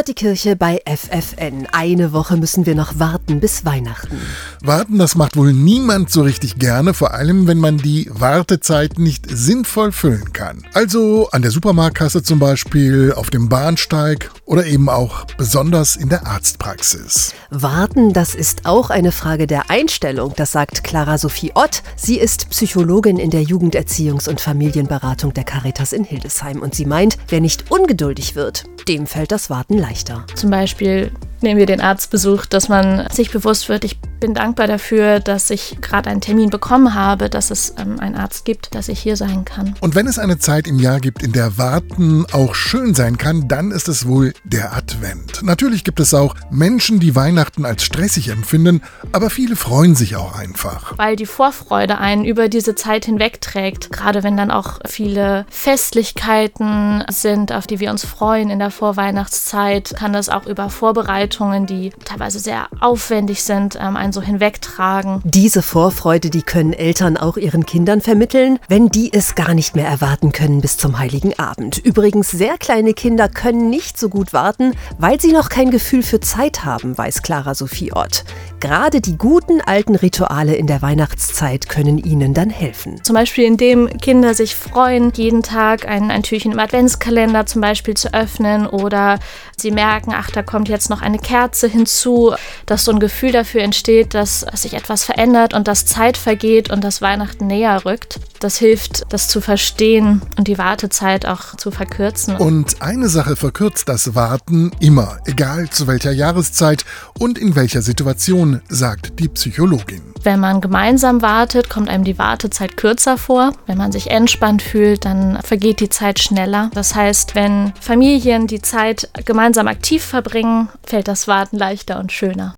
hört die Kirche bei FFN. Eine Woche müssen wir noch warten bis Weihnachten. Warten, das macht wohl niemand so richtig gerne, vor allem wenn man die Wartezeit nicht sinnvoll füllen kann. Also an der Supermarktkasse zum Beispiel, auf dem Bahnsteig oder eben auch besonders in der Arztpraxis. Warten, das ist auch eine Frage der Einstellung, das sagt Clara Sophie Ott. Sie ist Psychologin in der Jugenderziehungs- und Familienberatung der Caritas in Hildesheim und sie meint, wer nicht ungeduldig wird, dem fällt das Warten leichter. Zum Beispiel nehmen wir den Arztbesuch, dass man sich bewusst wird, ich bin dankbar dafür, dass ich gerade einen Termin bekommen habe, dass es ähm, einen Arzt gibt, dass ich hier sein kann. Und wenn es eine Zeit im Jahr gibt, in der Warten auch schön sein kann, dann ist es wohl der Advent. Natürlich gibt es auch Menschen, die Weihnachten als stressig empfinden, aber viele freuen sich auch einfach. Weil die Vorfreude einen über diese Zeit hinwegträgt, gerade wenn dann auch viele Festlichkeiten sind, auf die wir uns freuen in der Vorweihnachtszeit, kann das auch über Vorbereitungen, die teilweise sehr aufwendig sind, ähm, einen so hinwegtragen. Diese Vorfreude, die können Eltern auch ihren Kindern vermitteln, wenn die es gar nicht mehr erwarten können bis zum heiligen Abend. Übrigens, sehr kleine Kinder können nicht so gut warten, weil sie noch kein Gefühl für Zeit haben, weiß Clara Sophie Ott. Gerade die guten alten Rituale in der Weihnachtszeit können ihnen dann helfen. Zum Beispiel, indem Kinder sich freuen, jeden Tag ein, ein Türchen im Adventskalender zum Beispiel zu öffnen oder sie merken, ach, da kommt jetzt noch eine Kerze hinzu, dass so ein Gefühl dafür entsteht, dass sich etwas verändert und dass Zeit vergeht und dass Weihnachten näher rückt. Das hilft, das zu verstehen und die Wartezeit auch zu verkürzen. Und eine Sache verkürzt das Warten immer, egal zu welcher Jahreszeit und in welcher Situation, sagt die Psychologin. Wenn man gemeinsam wartet, kommt einem die Wartezeit kürzer vor. Wenn man sich entspannt fühlt, dann vergeht die Zeit schneller. Das heißt, wenn Familien die Zeit gemeinsam aktiv verbringen, fällt das Warten leichter und schöner.